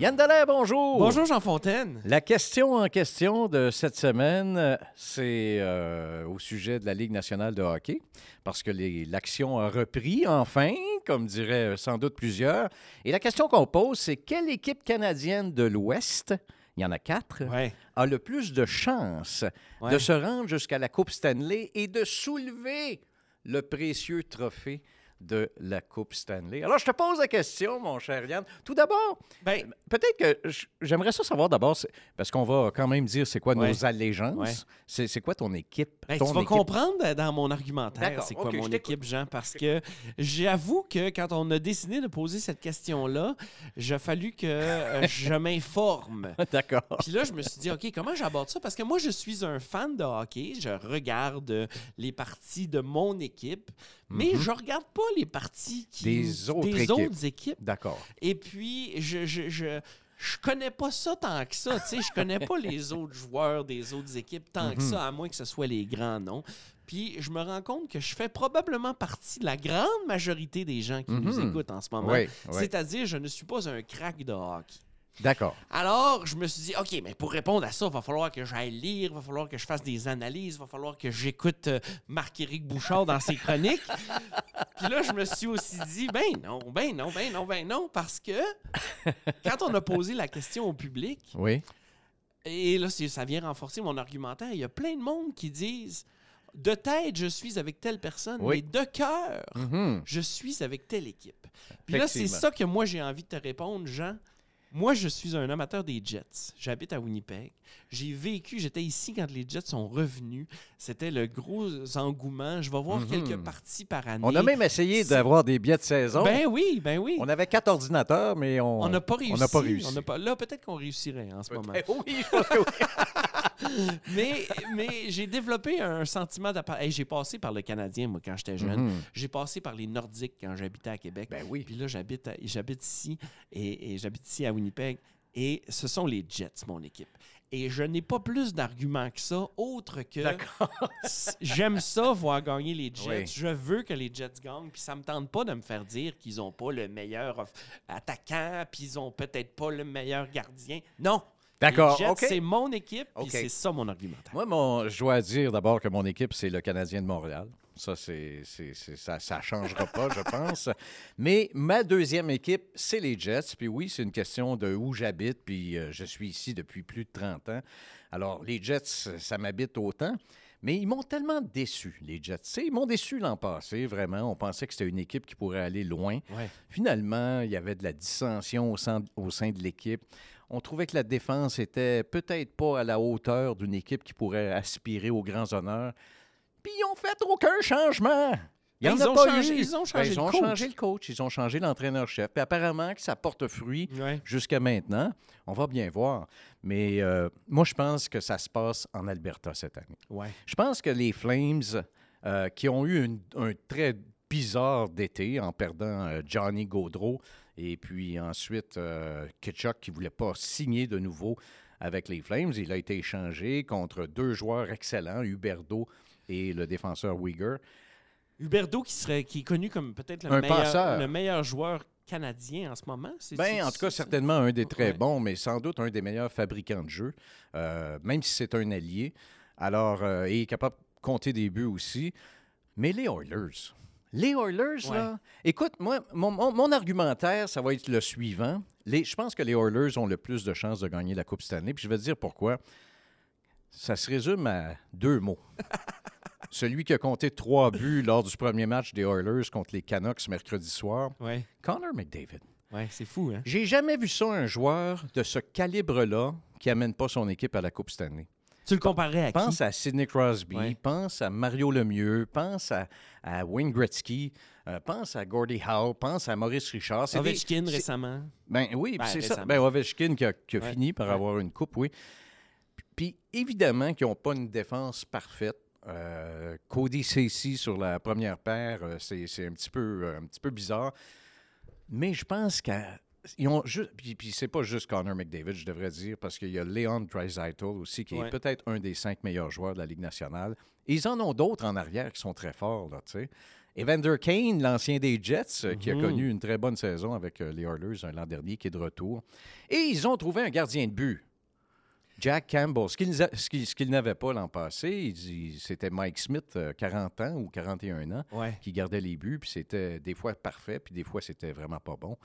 Yann Dallaire, bonjour. Bonjour Jean Fontaine. La question en question de cette semaine, euh, c'est euh, au sujet de la Ligue nationale de hockey, parce que l'action a repris enfin, comme diraient euh, sans doute plusieurs. Et la question qu'on pose, c'est quelle équipe canadienne de l'Ouest, il y en a quatre, Ouais. a le plus de chances Ouais. de se rendre jusqu'à la Coupe Stanley et de soulever le précieux trophée de la Coupe Stanley. Alors, je te pose la question, mon cher Yann. Tout d'abord, Ben, Peut-être que j'aimerais ça savoir d'abord, parce qu'on va quand même dire c'est quoi Ouais. nos allégeances. Ouais. C'est quoi ton équipe? ben, ton tu vas équipe? comprendre dans mon argumentaire c'est quoi mon équipe, Jean, parce que j'avoue que quand on a décidé de poser cette question-là, a fallu que euh, je m'informe. D'accord. Puis là, je me suis dit, OK, comment j'aborde ça? Parce que moi, je suis un fan de hockey. Je regarde euh, les parties de mon équipe, mais je regarde pas les parties qui, Mhm. Des autres des équipes. autres équipes. D'accord. Et puis, je, je, je, je connais pas ça tant que ça. Tu sais, je connais pas les autres joueurs des autres équipes tant que Mhm. ça, à moins que ce soit les grands noms. Puis, je me rends compte que je fais probablement partie de la grande majorité des gens qui nous Mhm. écoutent en ce moment. Oui, oui. C'est-à-dire, je ne suis pas un crack de hockey. D'accord. Alors, je me suis dit, OK, mais pour répondre à ça, il va falloir que j'aille lire, il va falloir que je fasse des analyses, il va falloir que j'écoute euh, Marc-Éric Bouchard dans ses chroniques. Puis là, je me suis aussi dit, ben non, ben non, ben non, ben non, parce que quand on a posé la question au public, Oui. et là, ça vient renforcer mon argumentaire, il y a plein de monde qui disent, de tête, je suis avec telle personne, Oui. mais de cœur, Mhm. je suis avec telle équipe. Puis là, c'est ça que moi, j'ai envie de te répondre, Jean. Moi, je suis un amateur des Jets. J'habite à Winnipeg. J'ai vécu, j'étais ici quand les Jets sont revenus. C'était le gros engouement. Je vais voir Mhm. quelques parties par année. On a même essayé d'avoir des billets de saison. Ben oui, ben oui. On avait quatre ordinateurs, mais on On n'a pas réussi. On n'a pas réussi. On n'a pas- Là, peut-être qu'on réussirait en ce moment. Oui, je pense que oui. Mais, mais j'ai développé un sentiment d'appartenance. j'ai passé par le Canadien, moi, quand j'étais jeune. Mhm. J'ai passé par les Nordiques quand j'habitais à Québec. Ben oui. Puis là, j'habite, ici et, et j'habite ici à Winnipeg. Et ce sont les Jets, mon équipe. Et je n'ai pas plus d'arguments que ça, autre que j'aime ça voir gagner les Jets. Oui. Je veux que les Jets gagnent. Puis ça me tente pas de me faire dire qu'ils n'ont pas le meilleur attaquant, puis ils ont peut-être pas le meilleur gardien. Non. D'accord, Les Jets, OK. c'est mon équipe, puis OK. c'est ça mon argumentaire. Moi, mon, je dois dire d'abord que mon équipe, c'est le Canadien de Montréal. Ça, c'est, ça ne changera pas, je pense. Mais ma deuxième équipe, c'est les Jets. Puis oui, c'est une question de où j'habite. Puis euh, je suis ici depuis plus de 30 ans. Alors, les Jets, ça m'habite autant. Mais ils m'ont tellement déçu, les Jets. Ils m'ont déçu l'an passé, vraiment. On pensait que c'était une équipe qui pourrait aller loin. Ouais. Finalement, il y avait de la dissension au sein, au sein de l'équipe. On trouvait que la défense était peut-être pas à la hauteur d'une équipe qui pourrait aspirer aux grands honneurs. Puis ils ont fait aucun changement. Il Ben, ils ont pas changé- eu. ils ont changé Ben, ils le ont coach. changé le coach, ils ont changé l'entraîneur-chef. Puis apparemment que ça porte fruit Ouais. jusqu'à maintenant. On va bien voir. Mais euh, moi, je pense que ça se passe en Alberta cette année. Ouais. Je pense que les Flames, euh, qui ont eu une- un très bizarre d'été en perdant euh, Johnny Gaudreau et puis ensuite euh, Kitchuk qui ne voulait pas signer de nouveau avec les Flames, il a été échangé contre deux joueurs excellents, Huberdo et le défenseur Uyghur. Huberdo, qui, serait, qui est connu comme peut-être le, meilleur- le meilleur joueur canadien en ce moment. C'est- Ben, c'est- en tout cas, certainement un des très Ouais. bons, mais sans doute un des meilleurs fabricants de jeux, euh, même si c'est un allié. Alors, euh, il est capable de compter des buts aussi. Mais les Oilers, les Oilers, Ouais. là, écoute, moi, mon, mon- mon argumentaire, ça va être le suivant. Les, je pense que les Oilers ont le plus de chances de gagner la Coupe Stanley, puis je vais te dire pourquoi. Ça se résume à deux mots. Celui qui a compté trois buts lors du premier match des Oilers contre les Canucks mercredi soir, Ouais, Connor McDavid. ouais, c'est fou, hein? J'ai jamais vu ça, un joueur de ce calibre-là qui amène pas son équipe à la Coupe Stanley. Tu le comparais à Pense qui? à Sidney Crosby, Ouais. pense à Mario Lemieux, pense à, à Wayne Gretzky, euh, pense à Gordie Howe, pense à Maurice Richard. Des- Ovechkin c'est- récemment. Ben oui, Ben, c'est ça. Ben Ovechkin qui a, qui a Ouais, fini par ouais. avoir une coupe, oui. Puis évidemment qu'ils n'ont pas une défense parfaite. Euh, Cody Ceci sur la première paire, euh, c'est un, petit peu, un petit peu bizarre. Mais je pense qu'ils ont juste. Puis, puis c'est pas juste Connor McDavid, je devrais dire, parce qu'il y a Leon Draisaitl aussi, qui Ouais. est peut-être un des cinq meilleurs joueurs de la Ligue nationale. Et ils en ont d'autres en arrière qui sont très forts, là, tu sais. Evander Kane, l'ancien des Jets, euh, qui a Mhm. connu une très bonne saison avec euh, les Oilers euh, l'an dernier, qui est de retour. Et ils ont trouvé un gardien de but. Jack Campbell, ce ce qu'ils n'avaient pas l'an passé, c'était Mike Smith, euh, 40 ans ou 41 ans, Ouais. qui gardait les buts, puis c'était des fois parfait, puis des fois c'était vraiment pas bon.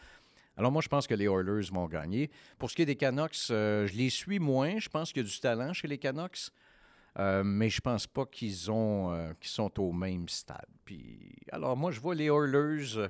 Alors moi, je pense que les Oilers vont gagner. Pour ce qui est des Canucks, euh, je les suis moins. Je pense qu'il y a du talent chez les Canucks, euh, mais je pense pas qu'ils ont euh, qu'ils sont au même stade. Alors moi, je vois les Oilers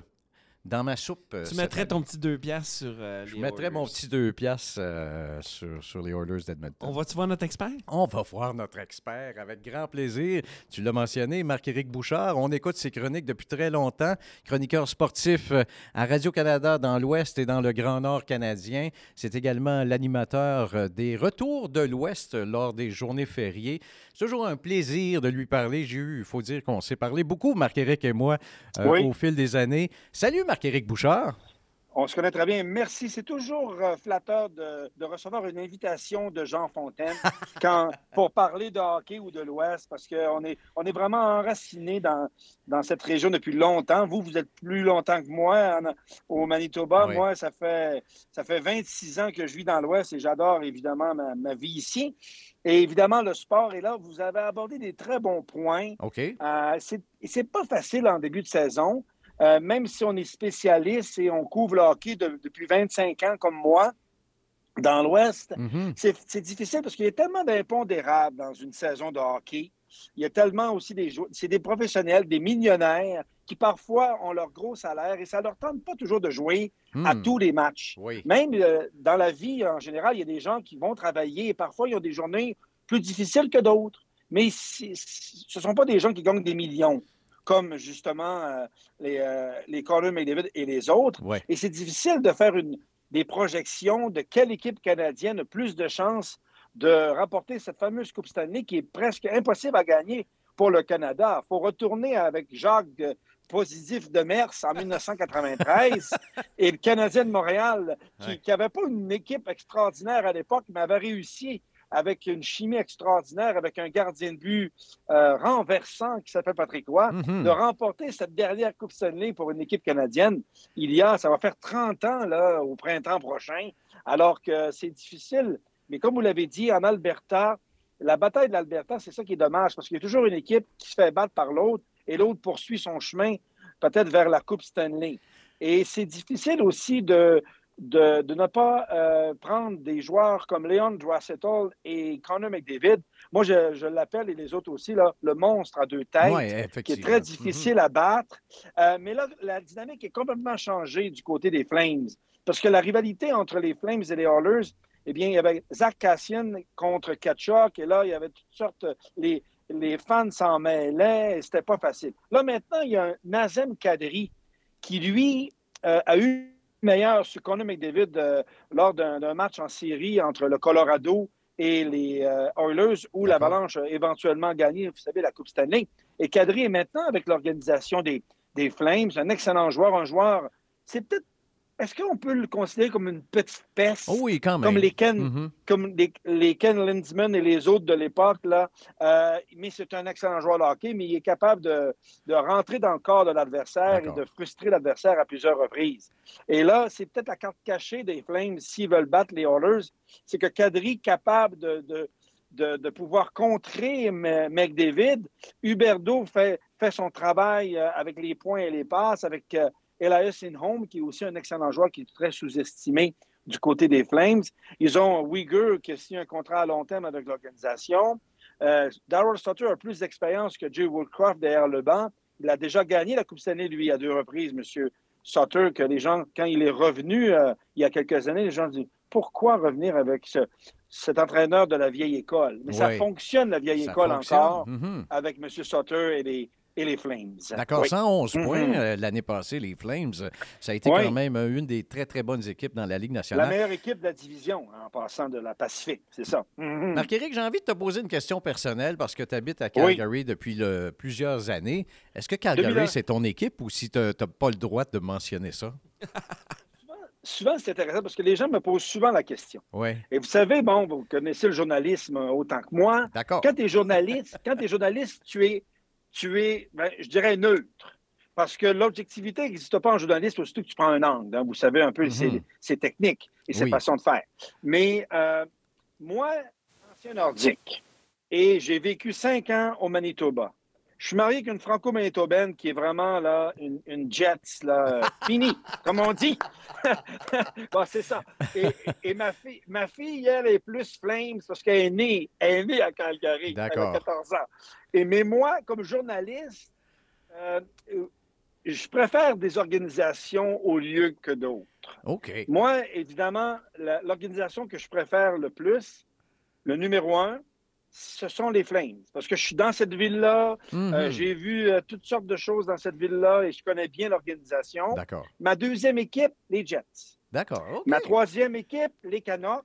dans ma soupe. euh, Tu mettrais année. ton petit deux piastres sur euh, Je les mettrais mon petit deux piastres euh, sur, sur les Oilers d'Edmonton. On va-tu voir notre expert? On va voir notre expert avec grand plaisir. Tu l'as mentionné, Marc-Éric Bouchard. On écoute ses chroniques depuis très longtemps. Chroniqueur sportif euh, à Radio-Canada dans l'Ouest et dans le Grand Nord canadien. C'est également l'animateur des Retours de l'Ouest lors des journées fériées. C'est toujours un plaisir de lui parler. J'ai eu, il faut dire qu'on s'est parlé beaucoup, Marc-Éric et moi, euh, Oui. au fil des années. Salut, Marc-Éric Bouchard. On se connaît très bien. Merci. C'est toujours euh, flatteur de, de recevoir une invitation de Jean Fontaine quand, pour parler de hockey ou de l'Ouest, parce qu'on est, on est vraiment enraciné dans, dans cette région depuis longtemps. Vous, vous êtes plus longtemps que moi en- au Manitoba. Oui. Moi, ça fait, ça fait 26 ans que je vis dans l'Ouest et j'adore évidemment ma, ma vie ici. Et évidemment, le sport est là. Vous avez abordé des très bons points. OK. Euh, c'est c'est pas facile en début de saison, euh, même si on est spécialiste et on couvre le hockey de- depuis 25 ans comme moi dans l'Ouest. Mhm. C'est c'est difficile parce qu'il y a tellement d'impondérables dans une saison de hockey. Il y a tellement aussi des joueurs, c'est des professionnels, des millionnaires qui parfois ont leur gros salaire et ça ne leur tente pas toujours de jouer à Hmm. tous les matchs. Oui. Même euh, dans la vie, en général, il y a des gens qui vont travailler et parfois ils ont des journées plus difficiles que d'autres. Mais ce ne sont pas des gens qui gagnent des millions, comme justement euh, les, euh, les Connor McDavid et les autres. Ouais. Et c'est difficile de faire une, des projections de quelle équipe canadienne a plus de chances de remporter cette fameuse Coupe Stanley qui est presque impossible à gagner pour le Canada. Il faut retourner avec Jacques euh, Positif de Mers en 1993 et le Canadien de Montréal, qui Ouais. n'avait pas une équipe extraordinaire à l'époque, mais avait réussi avec une chimie extraordinaire, avec un gardien de but euh, renversant qui s'appelle Patrick Roy, Mhm. de remporter cette dernière Coupe Stanley pour une équipe canadienne. Il y a, ça va faire 30 ans là, au printemps prochain, alors que c'est difficile. Mais comme vous l'avez dit, en Alberta, la bataille de l'Alberta, c'est ça qui est dommage, parce qu'il y a toujours une équipe qui se fait battre par l'autre et l'autre poursuit son chemin peut-être vers la Coupe Stanley. Et c'est difficile aussi de, de, de ne pas euh, prendre des joueurs comme Leon Draisaitl et Connor McDavid. Moi, je, je l'appelle, et les autres aussi, là, le monstre à deux têtes Ouais, qui est très difficile à battre. Euh, mais là, la dynamique est complètement changée du côté des Flames. Parce que la rivalité entre les Flames et les Oilers, eh bien, il y avait Zach Cassian contre Kachuk, et là, il y avait toutes sortes. Les, les fans s'en mêlaient, et c'était pas facile. Là, maintenant, il y a un Nazem Kadri qui, lui, euh, a eu meilleur sur Conor McDavid euh, lors d'un match en série entre le Colorado et les euh, Oilers, où l'Avalanche a éventuellement gagné, vous savez, la Coupe Stanley. Et Kadri est maintenant avec l'organisation des, des Flames, un excellent joueur, un joueur. C'est peut-être. Est-ce qu'on peut le considérer comme une petite peste? Oh oui, quand même. Comme les Ken, comme les, les Ken Lindsman et les autres de l'époque, là. Euh, mais c'est un excellent joueur de hockey, mais il est capable de, de rentrer dans le corps de l'adversaire et de frustrer l'adversaire à plusieurs reprises. Et là, c'est peut-être la carte cachée des Flames s'ils veulent battre les Oilers, c'est que Kadri est capable de, de, de, de pouvoir contrer McDavid. Huberdo fait, fait son travail euh, avec les points et les passes, avec euh, Elias Inholm, qui est aussi un excellent joueur qui est très sous-estimé du côté des Flames. Ils ont Uyghur qui a signé un contrat à long terme avec l'organisation. Euh, Darryl Sutter a plus d'expérience que Jay Woodcroft derrière le banc. Il a déjà gagné la Coupe Stanley, lui, à deux reprises, M. Sutter, que les gens, quand il est revenu euh, il y a quelques années, les gens disent pourquoi revenir avec ce- cet entraîneur de la vieille école? Mais ça fonctionne, la vieille Ça école fonctionne. encore, Mhm. avec M. Sutter et les, et les Flames. D'accord, Oui. 111 Mhm. points euh, l'année passée, les Flames. Ça a été Oui. quand même euh, une des très, très bonnes équipes dans la Ligue La nationale. meilleure équipe de la division, en passant de la Pacifique, c'est ça. Mhm. Marc-Éric, j'ai envie de te poser une question personnelle parce que tu habites à Oui. Calgary depuis le- plusieurs années. Est-ce que Calgary, 2000 ans. c'est ton équipe ou si tu n'as pas le droit de mentionner ça? Souvent, c'est intéressant parce que les gens me posent souvent la question. Oui, Et vous savez, bon, vous connaissez le journalisme autant que moi. d'accord. Quand tu es journaliste, quand tu es journaliste, tu es, tu es ben, je dirais, neutre. Parce que l'objectivité n'existe pas en journalisme, surtout que tu prends un angle. hein. Vous savez un peu ses, ses techniques et ses Oui. façons de faire. Mais euh, moi, ancien nordique, et j'ai vécu cinq ans au Manitoba. Je suis marié avec une franco-manitobaine qui est vraiment là, une, une Jets, là, finie, comme on dit. bon, c'est ça. Et, et ma, fille, ma fille, elle, est plus Flames parce qu'elle est née, elle est née à Calgary. Elle a 14 ans. Et, mais moi, comme journaliste, euh, je préfère des organisations au lieu que d'autres. OK. Moi, évidemment, l'organisation que je préfère le plus, le numéro un, ce sont les Flames. Parce que je suis dans cette ville-là, Mhm. euh, j'ai vu euh, toutes sortes de choses dans cette ville-là et je connais bien l'organisation. D'accord. Ma deuxième équipe, les Jets. D'accord. Ma troisième équipe, les Canucks.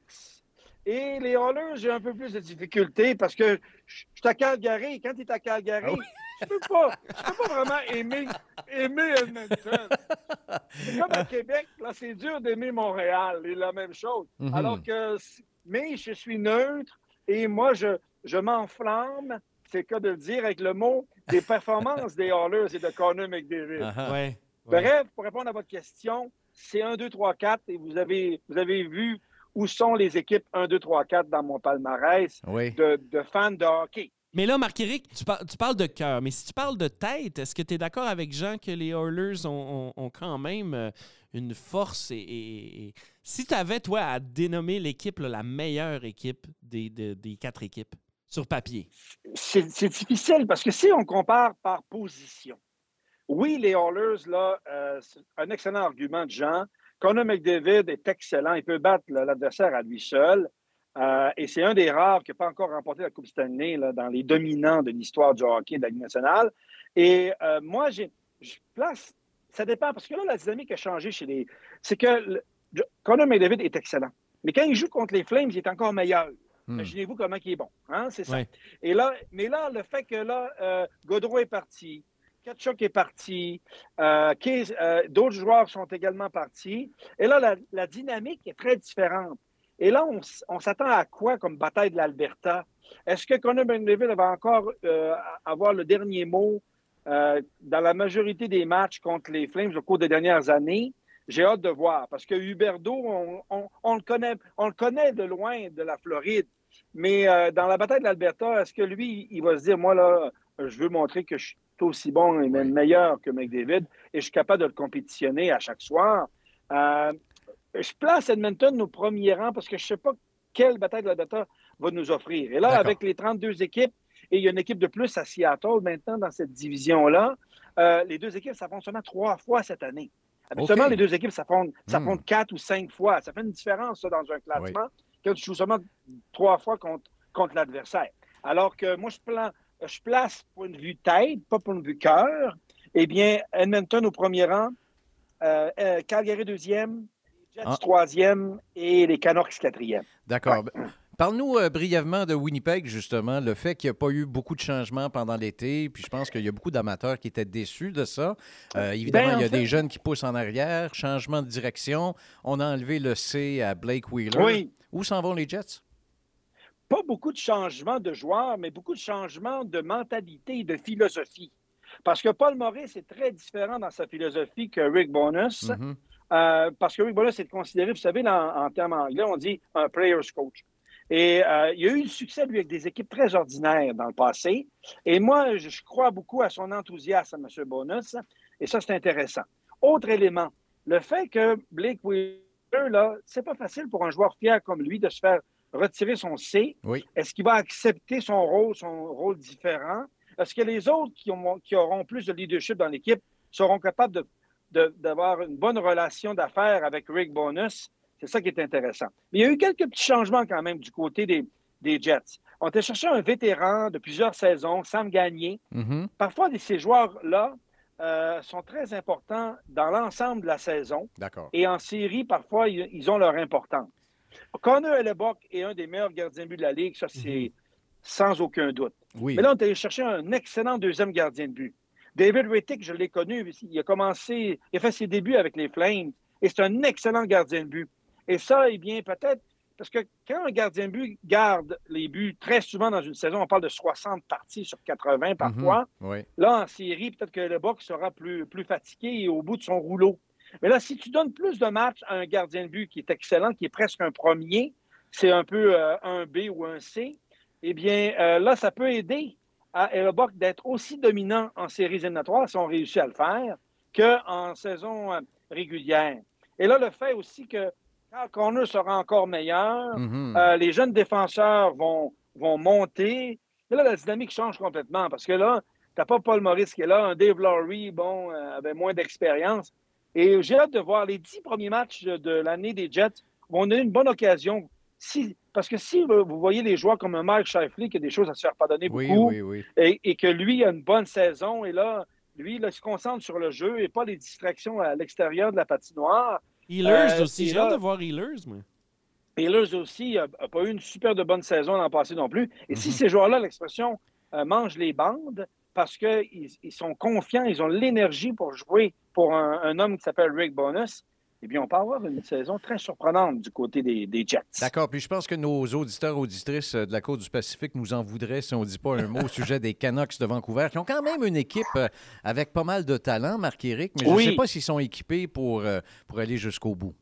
Et les Oilers, j'ai un peu plus de difficultés parce que je suis à Calgary. Quand tu es à Calgary, Ah oui. je peux pas, je peux pas vraiment aimer, aimer Edmonton. C'est comme à Québec, là, c'est dur d'aimer Montréal. C'est la même chose. Mhm. Alors que, mais je suis neutre et moi, je, je m'enflamme, c'est le cas de le dire avec le mot, des performances des Oilers et de Connor McDavid. Ouais. ouais. Bref, pour répondre à votre question, c'est 1, 2, 3, 4 et vous avez, vous avez vu où sont les équipes 1, 2, 3, 4 dans mon palmarès Oui. de, de fans de hockey. Mais là, Marc-Éric, tu, par- tu parles de cœur, mais si tu parles de tête, est-ce que tu es d'accord avec Jean que les Oilers ont, ont- ont quand même euh, une force et, et- et- si tu avais, toi, à dénommer l'équipe, là, la meilleure équipe des, de- des quatre équipes, papier? C'est difficile parce que si on compare par position, oui, les Oilers, là, euh, c'est un excellent argument de Jean. Connor McDavid est excellent. Il peut battre l'adversaire à lui seul. Euh, et c'est un des rares qui n'a pas encore remporté la Coupe Stanley dans les dominants de l'histoire du hockey de la Ligue nationale. Et euh, moi, je place. Ça dépend, parce que là, la dynamique a changé chez les. C'est que le- Connor McDavid est excellent. Mais quand il joue contre les Flames, il est encore meilleur. Hmm. Imaginez-vous comment il est bon. Hein? C'est ça. Ouais. Et là, mais là, le fait que là, euh, Gaudreau est parti, Kachuk est parti, euh, euh, d'autres joueurs sont également partis. Et là, la, la dynamique est très différente. Et là, on, s'attend à quoi comme bataille de l'Alberta? Est-ce que Connor McDavid va encore avoir le dernier mot dans la majorité des matchs contre les Flames au cours des dernières années? J'ai hâte de voir parce que Huberdo, on, on- on le connaît, on le connaît de loin de la Floride. Mais euh, dans la bataille de l'Alberta, est-ce que lui, il va se dire, moi, là, je veux montrer que je suis aussi bon et même meilleur que McDavid et je suis capable de le compétitionner à chaque soir? Euh, je place Edmonton au premier rang parce que je ne sais pas quelle bataille de l'Alberta va nous offrir. Et là, avec les 32 équipes, et il y a une équipe de plus à Seattle maintenant dans cette division-là, euh, les deux équipes s'affrontent seulement trois fois cette année. Habituellement, les deux équipes s'affrontent Hmm. quatre ou cinq fois. Ça fait une différence, ça, dans un classement, quand tu joues seulement trois fois contre, contre l'adversaire. Alors que moi, je, plan- je place point de vue tête, pas point de vue cœur. Eh bien, Edmonton au premier rang, euh, euh, Calgary deuxième, Jets Ah. troisième et les Canucks quatrième. D'accord. Parle-nous euh, brièvement de Winnipeg, justement, le fait qu'il n'y a pas eu beaucoup de changements pendant l'été, puis je pense qu'il y a beaucoup d'amateurs qui étaient déçus de ça. Euh, évidemment, Ben, en il y a fait- des jeunes qui poussent en arrière, changement de direction. On a enlevé le C à Blake Wheeler. Oui. Où s'en vont les Jets? pas beaucoup de changements de joueurs, mais beaucoup de changements de mentalité et de philosophie. Parce que Paul Maurice est très différent dans sa philosophie que Rick Bonus. Mhm. Euh, parce que Rick Bonus est considéré, vous savez, dans- en termes anglais, on dit un player's coach. Et euh, il a eu du succès, lui, avec des équipes très ordinaires dans le passé. Et moi, je, crois beaucoup à son enthousiasme, M. Bonus. Et ça, c'est intéressant. Autre élément, le fait que Blake Wheeler, là, c'est pas facile pour un joueur fier comme lui de se faire retirer son C. Oui. Est-ce qu'il va accepter son rôle, son rôle différent? Est-ce que les autres qui, ont- qui auront plus de leadership dans l'équipe seront capables de- d'avoir une bonne relation d'affaires avec Rick Bonus? C'est ça qui est intéressant. Mais il y a eu quelques petits changements quand même du côté des, des Jets. On était chercher un vétéran de plusieurs saisons, Sam Gagné. Mhm. Parfois, ces joueurs-là euh, sont très importants dans l'ensemble de la saison. D'accord. Et en série, parfois, ils, ils ont leur importance. Connor Hellebuck est un des meilleurs gardiens de but de la Ligue, ça, c'est sans aucun doute. Oui. Mais là, on est allé chercher un excellent deuxième gardien de but. David Rittick, je l'ai connu, il a commencé, il a fait ses débuts avec les Flames, et c'est un excellent gardien de but. Et ça, eh bien, peut-être, parce que quand un gardien de but garde les buts, très souvent dans une saison, on parle de 60 parties sur 80 parfois, Mhm. Oui. Là, en série, peut-être que le box sera plus, plus fatigué et au bout de son rouleau. Mais là, si tu donnes plus de matchs à un gardien de but qui est excellent, qui est presque un premier, c'est un peu euh, un B ou un C, eh bien, euh, là, ça peut aider à Hellebuck d'être aussi dominant en séries éliminatoires, si on réussit à le faire, qu'en saison euh, régulière. Et là, le fait aussi que quand Connor sera encore meilleur, Mhm. euh, les jeunes défenseurs vont, vont monter. Et là, la dynamique change complètement parce que là, tu n'as pas Paul Maurice qui est là, un Dave Lowry, bon, euh, avait moins d'expérience. Et j'ai hâte de voir les dix premiers matchs de l'année des Jets vont donner une bonne occasion. Si, parce que si vous voyez les joueurs comme un Mike Shifley qui a des choses à se faire pardonner oui, beaucoup oui, oui. et, et que lui a une bonne saison et là, lui, là, il se concentre sur le jeu et pas les distractions à l'extérieur de la patinoire. Healers Euh, aussi. J'ai hâte de voir Healers, moi. Healers aussi n'a pas eu une super de bonne saison l'an passé non plus. Et si Mhm. ces joueurs-là, l'expression euh, mangent les bandes parce qu'ils ils sont confiants, ils ont l'énergie pour jouer pour un, un homme qui s'appelle Rick Bonus, eh bien, on peut avoir une saison très surprenante du côté des, des Jets. D'accord. Puis je pense que nos auditeurs, auditrices euh, de la côte du Pacifique nous en voudraient si on ne dit pas un mot au sujet des Canucks de Vancouver, qui ont quand même une équipe euh, avec pas mal de talent, Marc-Éric, mais je ne sais pas s'ils sont équipés pour, euh, pour aller jusqu'au bout.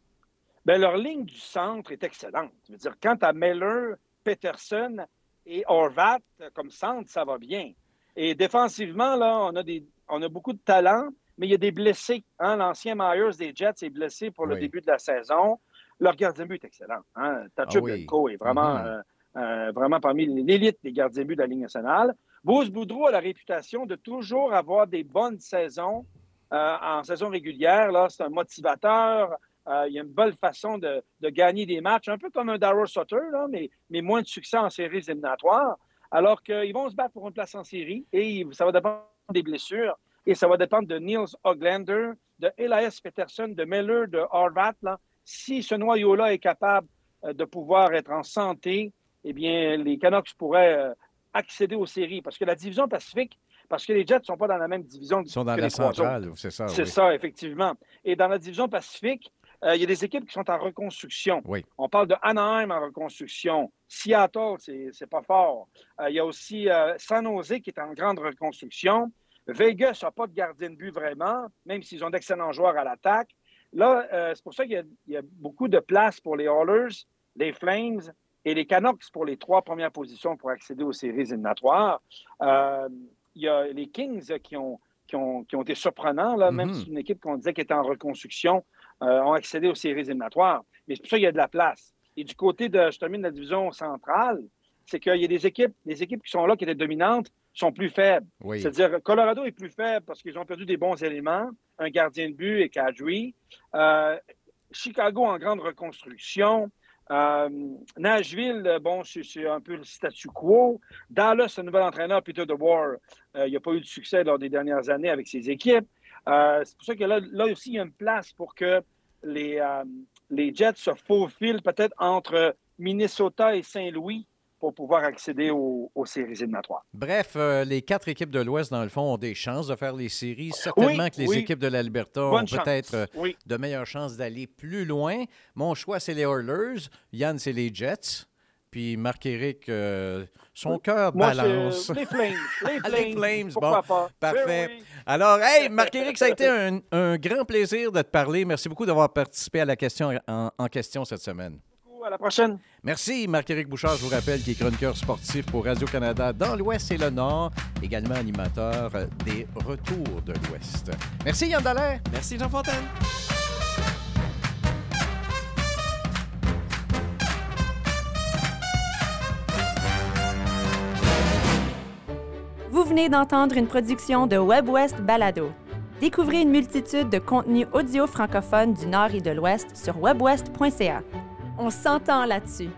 Ben, leur ligne du centre est excellente. Je veux dire, quand tu as Miller, Peterson et Horvat comme centre, ça va bien. Et défensivement, là, on a, des, on a beaucoup de talent, mais il y a des blessés. hein. L'ancien Myers des Jets est blessé pour le Oui. début de la saison. Leur gardien de but est excellent. Hein. Tacho Ah oui. Est vraiment, Mhm. euh, euh, vraiment parmi l'élite des gardiens de but de la Ligue nationale. Bruce Boudreau a la réputation de toujours avoir des bonnes saisons euh, en saison régulière. Là, c'est un motivateur. Euh, il a une belle façon de, de gagner des matchs, un peu comme un Darryl Sutter, là, mais, mais moins de succès en séries éliminatoires. Alors qu'ils vont se battre pour une place en série et ça va dépendre des blessures et ça va dépendre de Niels Oglander, de Elias Peterson, de Miller, de Horvat. Là. Si ce noyau-là est capable euh, de pouvoir être en santé, eh bien, les Canucks pourraient euh, accéder aux séries. Parce que la division Pacifique, parce que les Jets ne sont pas dans la même division Ils sont dans que la les centrale, c'est ça. C'est oui. ça, effectivement. Et dans la division Pacifique, euh, il y a des équipes qui sont en reconstruction. Oui. On parle de Anaheim en reconstruction. Seattle, c'est c'est pas fort. Euh, il y a aussi euh, San Jose qui est en grande reconstruction. Vegas n'a pas de gardien de but vraiment, même s'ils ont d'excellents joueurs à l'attaque. Là, euh, c'est pour ça qu'il y a- il y, a beaucoup de place pour les Oilers, les Flames et les Canucks pour les trois premières positions pour accéder aux séries éliminatoires. Euh, il y a les Kings qui ont, qui ont, qui ont été surprenants, là, même Mhm. si une équipe qu'on disait qui était en reconstruction, euh, ont accédé aux séries éliminatoires. Mais c'est pour ça qu'il y a de la place. Et du côté de, je termine, la division centrale, c'est qu'il y a des équipes, des équipes qui sont là, qui étaient dominantes, sont plus faibles. Oui. C'est-à-dire, Colorado est plus faible parce qu'ils ont perdu des bons éléments, un gardien de but et Kadri. Euh, Chicago en grande reconstruction. Euh, Nashville, euh, bon, c'est un peu le statu quo. Dallas, un nouvel entraîneur, Peter DeWar, euh, il n'a pas eu de succès lors des dernières années avec ses équipes. C'est pour ça que là, là aussi, il y a une place pour que les, les Jets se faufilent peut-être entre Minnesota et Saint-Louis pour pouvoir accéder aux, aux séries éliminatoires. Bref, euh, les quatre équipes de l'Ouest, dans le fond, ont des chances de faire les séries. Certainement Oui, que les oui. équipes de l'Alberta ont peut-être euh, Oui. de meilleures chances d'aller plus loin. Mon choix, c'est les Oilers. Yann, c'est les Jets. Puis Marc-Éric, euh, son cœur balance. les Flames. Les Flames. Les Flames, bon, pas? parfait. Ben oui. Alors, hey, Marc-Éric, ça a été un, un grand plaisir de te parler. Merci beaucoup d'avoir participé à la question en, en question cette semaine. À la prochaine. Merci, Marc-Éric Bouchard, je vous rappelle, qui est chroniqueur sportif pour Radio-Canada dans l'Ouest et le Nord, également animateur des Retours de l'Ouest. Merci, Yann Dallaire. Merci, Jean Fontaine. Vous venez d'entendre une production de WebWest Balado. Découvrez une multitude de contenus audio francophones du Nord et de l'Ouest sur webwest.ca. On s'entend là-dessus.